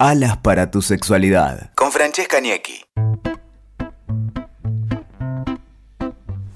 Alas para tu sexualidad. Con Francesca Niecki.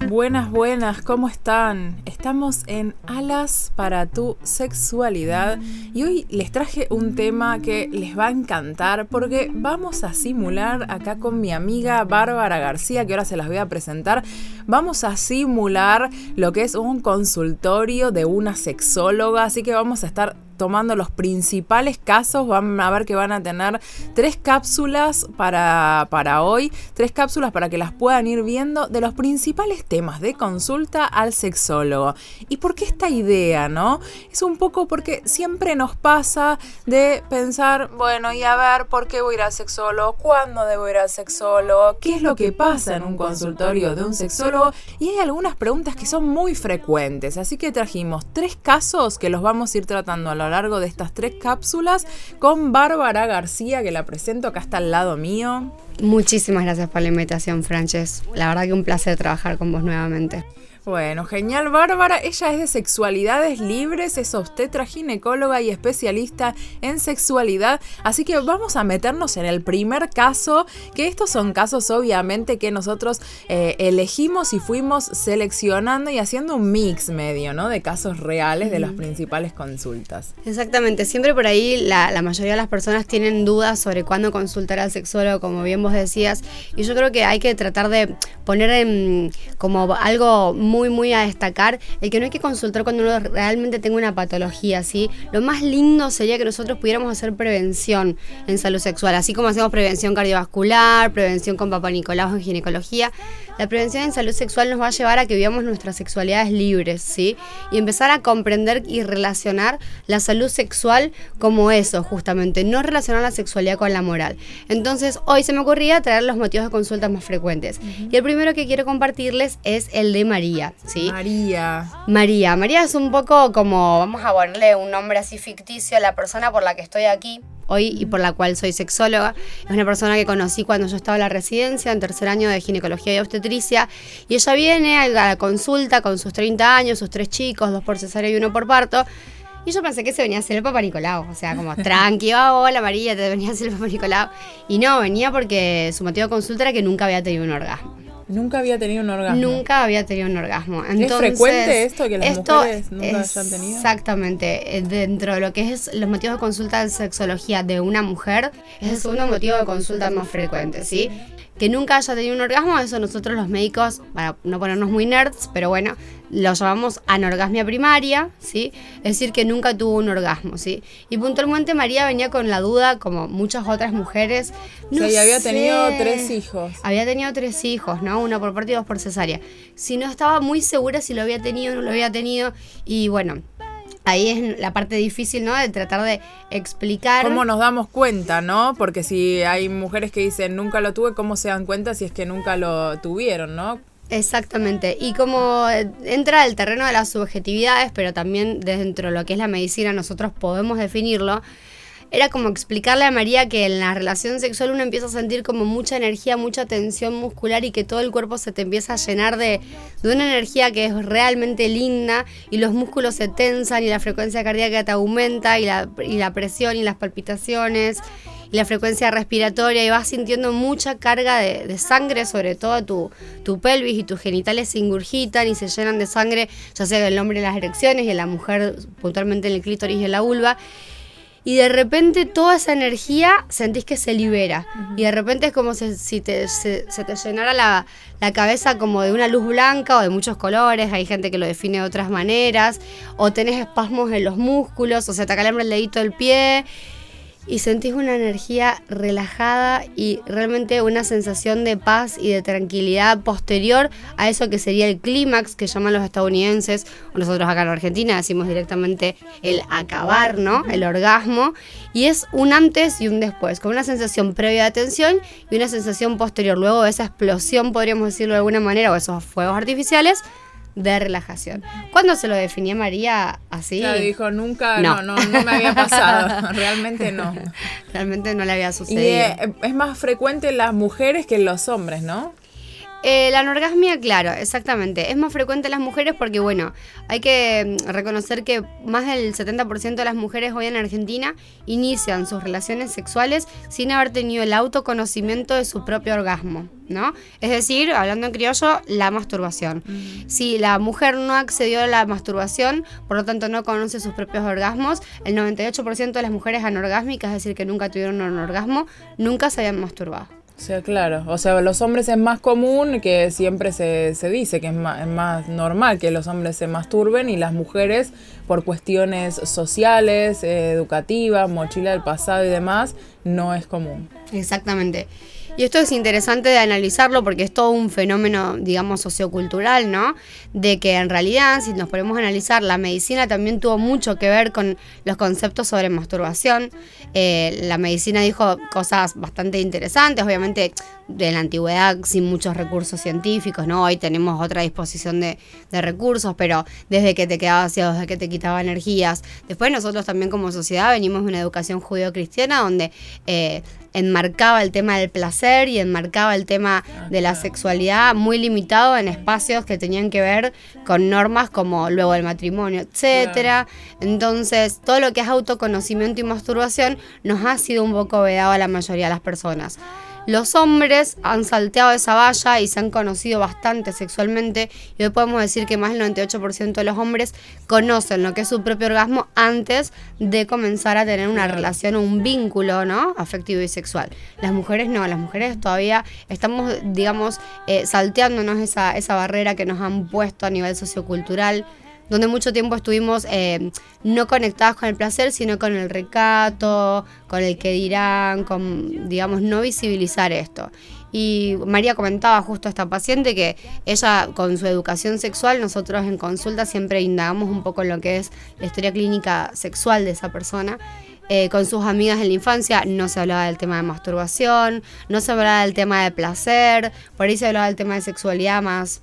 Buenas, buenas, ¿cómo están? Estamos en Alas para tu sexualidad y hoy les traje un tema que les va a encantar porque vamos a simular acá con mi amiga Bárbara García, que ahora se las voy a presentar, vamos a simular lo que es un consultorio de una sexóloga, así que vamos a estar tomando los principales casos. Van a ver que van a tener tres cápsulas para, para hoy, tres cápsulas para que las puedan ir viendo de los principales temas de consulta al sexólogo. ¿Y por qué esta idea, no? Es un poco porque siempre nos pasa de pensar, bueno, y a ver, ¿por qué voy a ir al sexólogo? ¿Cuándo debo ir al sexólogo? ¿Qué es lo que pasa en un consultorio de un sexólogo? Y hay algunas preguntas que son muy frecuentes, así que trajimos tres casos que los vamos a ir tratando a lo largo de estas tres cápsulas con Bárbara García, que la presento acá está al lado mío. Muchísimas gracias por la invitación, Frances. La verdad que un placer trabajar con vos nuevamente. Bueno, genial, Bárbara. Ella es de sexualidades libres, es obstetra, ginecóloga y especialista en sexualidad. Así que vamos a meternos en el primer caso, que estos son casos obviamente que nosotros eh, elegimos y fuimos seleccionando y haciendo un mix medio, ¿no? De casos reales de las principales consultas. Exactamente. Siempre por ahí la, la mayoría de las personas tienen dudas sobre cuándo consultar al sexólogo, como bien vos decías. Y yo creo que hay que tratar de poner en, como algo muy muy, muy a destacar el que no hay que consultar cuando uno realmente tenga una patología, ¿sí? Lo más lindo sería que nosotros pudiéramos hacer prevención en salud sexual, así como hacemos prevención cardiovascular, prevención con papá Nicolau en ginecología. La prevención en salud sexual nos va a llevar a que vivamos nuestras sexualidades libres, ¿sí? Y empezar a comprender y relacionar la salud sexual como eso, justamente, no relacionar la sexualidad con la moral. Entonces, hoy se me ocurría traer los motivos de consultas más frecuentes. Y el primero que quiero compartirles es el de María, ¿sí? María. María. María es un poco como, vamos a ponerle un nombre así ficticio a la persona por la que estoy aquí hoy y por la cual soy sexóloga. Es una persona que conocí cuando yo estaba en la residencia, en tercer año de ginecología y obstetricia. Y ella viene a la consulta con sus 30 años, sus tres chicos, dos por cesárea y uno por parto. Y yo pensé que se venía a hacer el Papa Nicolau. O sea, como tranqui, oh, hola María, te venía a hacer el Papa Nicolau. Y no, venía porque su motivo de consulta era que nunca había tenido un orgasmo. Nunca había tenido un orgasmo. Nunca había tenido un orgasmo. ¿Es frecuente esto que las mujeres nunca hayan tenido? Exactamente. Eh, dentro de lo que es los motivos de consulta de sexología de una mujer, es el segundo motivo de consulta más frecuente, ¿sí? Que nunca haya tenido un orgasmo, eso nosotros los médicos, para no ponernos muy nerds, pero bueno, lo llamamos anorgasmia primaria, ¿sí? Es decir, que nunca tuvo un orgasmo, ¿sí? Y puntualmente María venía con la duda, como muchas otras mujeres. No sea, había tenido tres hijos. Había tenido tres hijos, ¿no? Uno por parte y dos por cesárea. Si no estaba muy segura si lo había tenido o no lo había tenido, y bueno, ahí es la parte difícil, ¿no? De tratar de explicar. ¿Cómo nos damos cuenta, no? Porque si hay mujeres que dicen nunca lo tuve, ¿cómo se dan cuenta si es que nunca lo tuvieron, no? Exactamente. Y como entra el terreno de las subjetividades, pero también dentro de lo que es la medicina nosotros podemos definirlo, era como explicarle a María que en la relación sexual uno empieza a sentir como mucha energía, mucha tensión muscular y que todo el cuerpo se te empieza a llenar de, de una energía que es realmente linda y los músculos se tensan y la frecuencia cardíaca te aumenta y la, y la presión y las palpitaciones y la frecuencia respiratoria y vas sintiendo mucha carga de, sangre, sobre todo tu, tu pelvis y tus genitales se ingurgitan y se llenan de sangre, ya sea en el hombre en las erecciones y en la mujer puntualmente en el clítoris y en la vulva y de repente toda esa energía sentís que se libera. Y de repente es como si te, se, te llenara la, la, cabeza como de una luz blanca o de muchos colores. Hay gente que lo define de otras maneras. O tenés espasmos en los músculos, o sea, te acalambra el dedito del pie y sentís una energía relajada y realmente una sensación de paz y de tranquilidad posterior a eso que sería el clímax que llaman los estadounidenses, o nosotros acá en Argentina decimos directamente el acabar, ¿no? El orgasmo. Y es un antes y un después, con una sensación previa de tensión y una sensación posterior, luego de esa explosión, podríamos decirlo de alguna manera, o esos fuegos artificiales de relajación. ¿Cuándo se lo definía María así? Claro, dijo, nunca, no. no, no, me había pasado, realmente no. Realmente no le había sucedido. Y eh, es más frecuente en las mujeres que en los hombres, ¿no? Eh, la anorgasmia, claro, exactamente. Es más frecuente en las mujeres porque, bueno, hay que mm, reconocer que más del 70% de las mujeres hoy en Argentina inician sus relaciones sexuales sin haber tenido el autoconocimiento de su propio orgasmo, ¿no? Es decir, hablando en criollo, la masturbación. Si la mujer no accedió a la masturbación, por lo tanto no conoce sus propios orgasmos, el 98% de las mujeres anorgásmicas, es decir, que nunca tuvieron un orgasmo, nunca se habían masturbado. O sea, claro. O sea, los hombres es más común que siempre se, se dice que es más, es más, normal que los hombres se masturben y las mujeres por cuestiones sociales, eh, educativas, mochila del pasado y demás, no es común. Exactamente. Y esto es interesante de analizarlo porque es todo un fenómeno, digamos, sociocultural, ¿no? De que en realidad, si nos ponemos a analizar, la medicina también tuvo mucho que ver con los conceptos sobre masturbación. Eh, la medicina dijo cosas bastante interesantes, obviamente de la antigüedad sin muchos recursos científicos, ¿no? Hoy tenemos otra disposición de, de recursos, pero desde que te quedabas ciego, desde que te quitaba energías. Después nosotros también como sociedad venimos de una educación judío-cristiana donde eh, enmarcaba el tema del placer y enmarcaba el tema de la sexualidad muy limitado en espacios que tenían que ver con normas como luego el matrimonio, etcétera. Entonces, todo lo que es autoconocimiento y masturbación nos ha sido un poco vedado a la mayoría de las personas. Los hombres han salteado esa valla y se han conocido bastante sexualmente y hoy podemos decir que más del 98% de los hombres conocen lo que es su propio orgasmo antes de comenzar a tener una relación o un vínculo ¿no? afectivo y sexual. Las mujeres no, las mujeres todavía estamos, digamos, eh, salteándonos esa, esa barrera que nos han puesto a nivel sociocultural donde mucho tiempo estuvimos eh, no conectados con el placer, sino con el recato, con el que dirán, con, digamos, no visibilizar esto. Y María comentaba justo a esta paciente que ella con su educación sexual, nosotros en consulta siempre indagamos un poco en lo que es la historia clínica sexual de esa persona. Eh, con sus amigas en la infancia no se hablaba del tema de masturbación, no se hablaba del tema de placer, por ahí se hablaba del tema de sexualidad más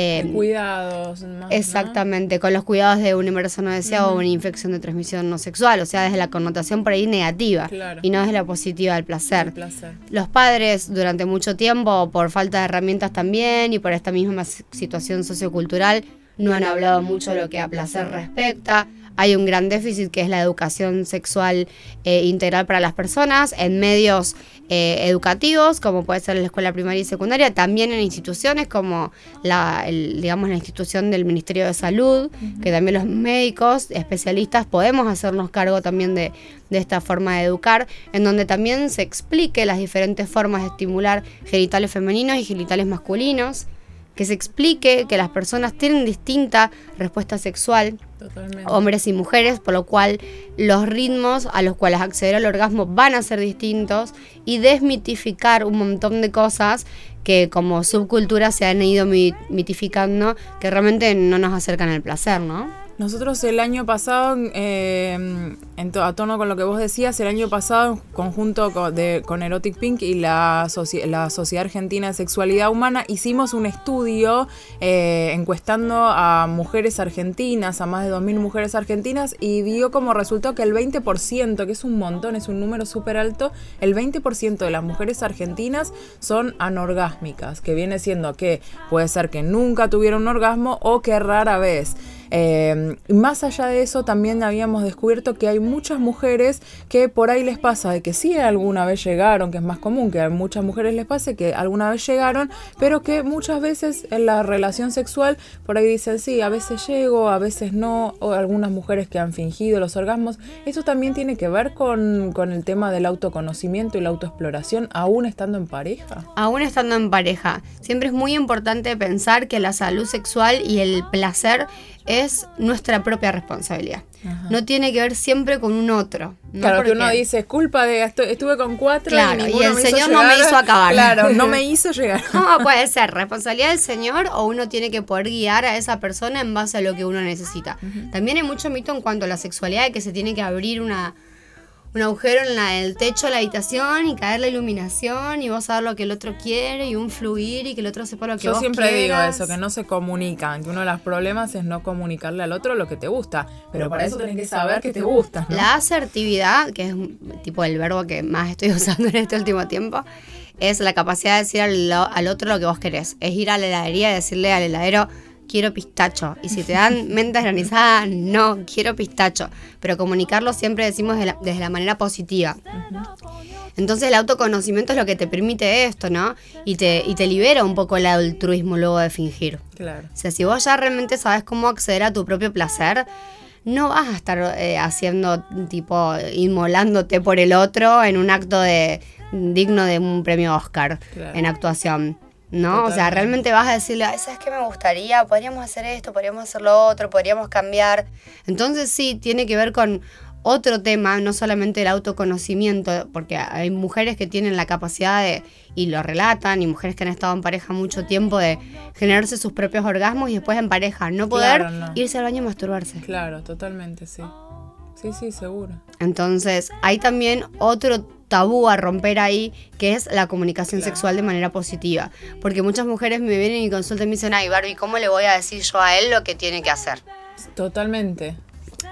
eh, cuidados. exactamente, con los cuidados de un embarazo no deseado o una infección de transmisión no sexual, o sea, desde la connotación por ahí negativa y no desde la positiva del placer. placer. Los padres durante mucho tiempo, por falta de herramientas también y por esta misma situación sociocultural, no han hablado mucho de lo que a placer respecta hay un gran déficit que es la educación sexual eh, integral para las personas en medios eh, educativos, como puede ser la escuela primaria y secundaria, también en instituciones como la, digamos, la institución del Ministerio de Salud, que también los médicos, especialistas, podemos hacernos cargo también de, de esta forma de educar, en donde también se explique las diferentes formas de estimular genitales femeninos y genitales masculinos que se explique que las personas tienen distinta respuesta sexual, hombres y mujeres, por lo cual los ritmos a los cuales acceder al orgasmo van a ser distintos y desmitificar un montón de cosas que como subcultura se han ido mitificando que realmente no nos acercan al placer, ¿no? Nosotros el año pasado, en a tono con lo que vos decías, el año pasado, en conjunto con, de, Erotic Pink y la, la, Sociedad Argentina de Sexualidad Humana, hicimos un estudio eh, encuestando a mujeres argentinas, a más de 2.000 mujeres argentinas, y dio como resultado que el 20%, que es un montón, es un número súper alto, el 20% de las mujeres argentinas son anorgásmicas, que viene siendo que puede ser que nunca tuvieron un orgasmo o que rara vez. Eh, más allá de eso, también habíamos descubierto que hay muchas mujeres que por ahí les pasa de que sí alguna vez llegaron, que es más común que a muchas mujeres les pase que alguna vez llegaron, pero que muchas veces en la relación sexual por ahí dicen sí, a veces llego, a veces no, o algunas mujeres que han fingido los orgasmos. Eso también tiene que ver con, con el tema del autoconocimiento y la autoexploración, aún estando en pareja. Aún estando en pareja. Siempre es muy importante pensar que la salud sexual y el placer es nuestra propia responsabilidad. No tiene que ver siempre con un otro. Claro, que uno dice, es culpa de, estuve con cuatro y, y el Señor no me hizo acabar. Claro, no me hizo llegar. No, puede ser responsabilidad del Señor o uno tiene que poder guiar a esa persona en base a lo que uno necesita. También hay mucho mito en cuanto a la sexualidad de que se tiene que abrir una un agujero en el techo de la habitación y caer la iluminación y vos saber lo que el otro quiere y un fluir y que el otro sepa lo que Yo vos siempre digo eso, que no se comunican, que uno de los problemas es no comunicarle al otro lo que te gusta, pero para eso tenés que saber que te gusta. La asertividad, que es tipo el verbo que más estoy usando en este último tiempo, es la capacidad de decir al, al otro lo que vos querés. Es ir a la heladería y decirle al heladero, quiero pistacho. Y si te dan menta granizada, no, quiero pistacho. Pero comunicarlo siempre decimos desde la manera positiva. Entonces el autoconocimiento es lo que te permite esto, ¿no? Y te, y te libera un poco el altruismo luego de fingir. Claro. O sea, si vos ya realmente sabes cómo acceder a tu propio placer, no vas a estar eh, haciendo, tipo, inmolándote por el otro en un acto de digno de un premio Oscar Claro. en actuación. ¿No? O sea, realmente vas a decirle, "Ay, ¿sabes qué me gustaría? Podríamos hacer esto, podríamos hacer lo otro, podríamos cambiar. Entonces sí, tiene que ver con otro tema, no solamente el autoconocimiento, porque hay mujeres que tienen la capacidad de, y lo relatan, y mujeres que han estado en pareja mucho tiempo, de generarse sus propios orgasmos y después en pareja no poder Claro, no. irse al baño y masturbarse. Claro, totalmente, sí. Sí, sí, seguro. Entonces, hay también otro tabú a romper ahí, que es la comunicación Claro. sexual de manera positiva. Porque muchas mujeres me vienen y consultan y me dicen, ay Barbie, ¿cómo le voy a decir yo a él lo que tiene que hacer? Totalmente.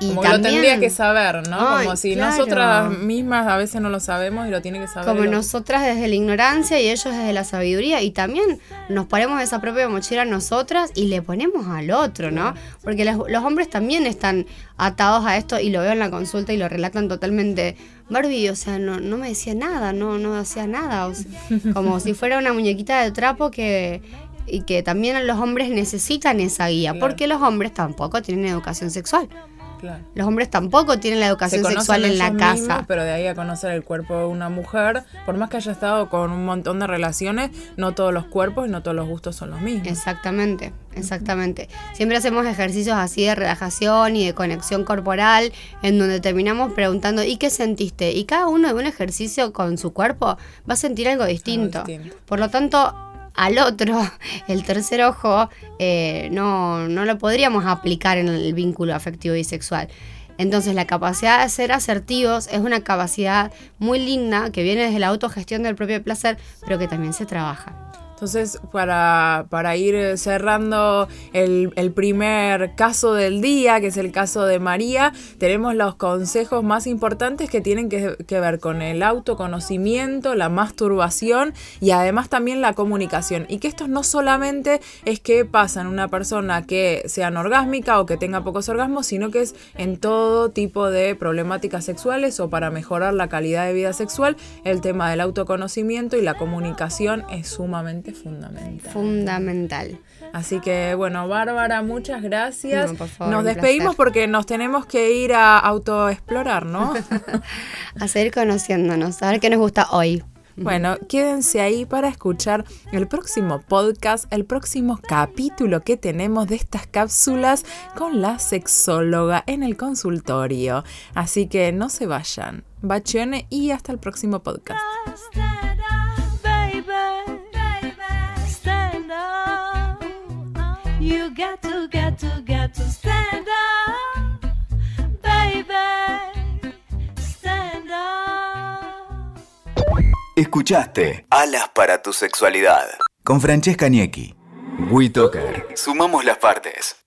Y Como que lo también- tendría que saber, ¿no? Ay, Como si claro. nosotras mismas a veces no lo sabemos y lo tiene que saber. Como el nosotras desde la ignorancia y ellos desde la sabiduría. Y también nos ponemos esa propia mochila nosotras y le ponemos al otro, ¿no? Porque los, los hombres también están atados a esto y lo veo en la consulta y lo relatan totalmente. Barbie, o sea, no, no me decía nada, no, no hacía nada. o sea, como si fuera una muñequita de trapo que... Y que también los hombres necesitan esa guía, Claro. porque los hombres tampoco tienen educación sexual. Claro. Los hombres tampoco tienen la educación sexual en la casa. mismos, pero de ahí a conocer el cuerpo de una mujer, por más que haya estado con un montón de relaciones, no todos los cuerpos y no todos los gustos son los mismos. Exactamente, exactamente. Siempre hacemos ejercicios así de relajación y de conexión corporal, en donde terminamos preguntando, ¿y qué sentiste? Y cada uno de un ejercicio con su cuerpo va a sentir algo distinto. distinto. Por lo tanto, al otro, el tercer ojo, eh, no, no lo podríamos aplicar en el vínculo afectivo y sexual. Entonces la capacidad de ser asertivos es una capacidad muy linda que viene desde la autogestión del propio placer, pero que también se trabaja. Entonces, para, para ir cerrando el, el primer caso del día, que es el caso de María, tenemos los consejos más importantes que tienen que, ver con el autoconocimiento, la masturbación y además también la comunicación. Y que esto no solamente es que pasa en una persona que sea anorgásmica o que tenga pocos orgasmos, sino que es en todo tipo de problemáticas sexuales o para mejorar la calidad de vida sexual, el tema del autoconocimiento y la comunicación es sumamente fundamental. Fundamental. Así que bueno, Bárbara, muchas gracias. No, por favor, nos despedimos placer. porque nos tenemos que ir a autoexplorar, ¿no? A seguir conociéndonos, a ver qué nos gusta hoy. Bueno, quédense ahí para escuchar el próximo podcast, el próximo capítulo que tenemos de estas cápsulas con la sexóloga en el consultorio. Así que no se vayan. Bacione y hasta el próximo podcast. Escuchaste Alas para tu sexualidad con Francesca Niecki. WeToker. Sumamos las partes.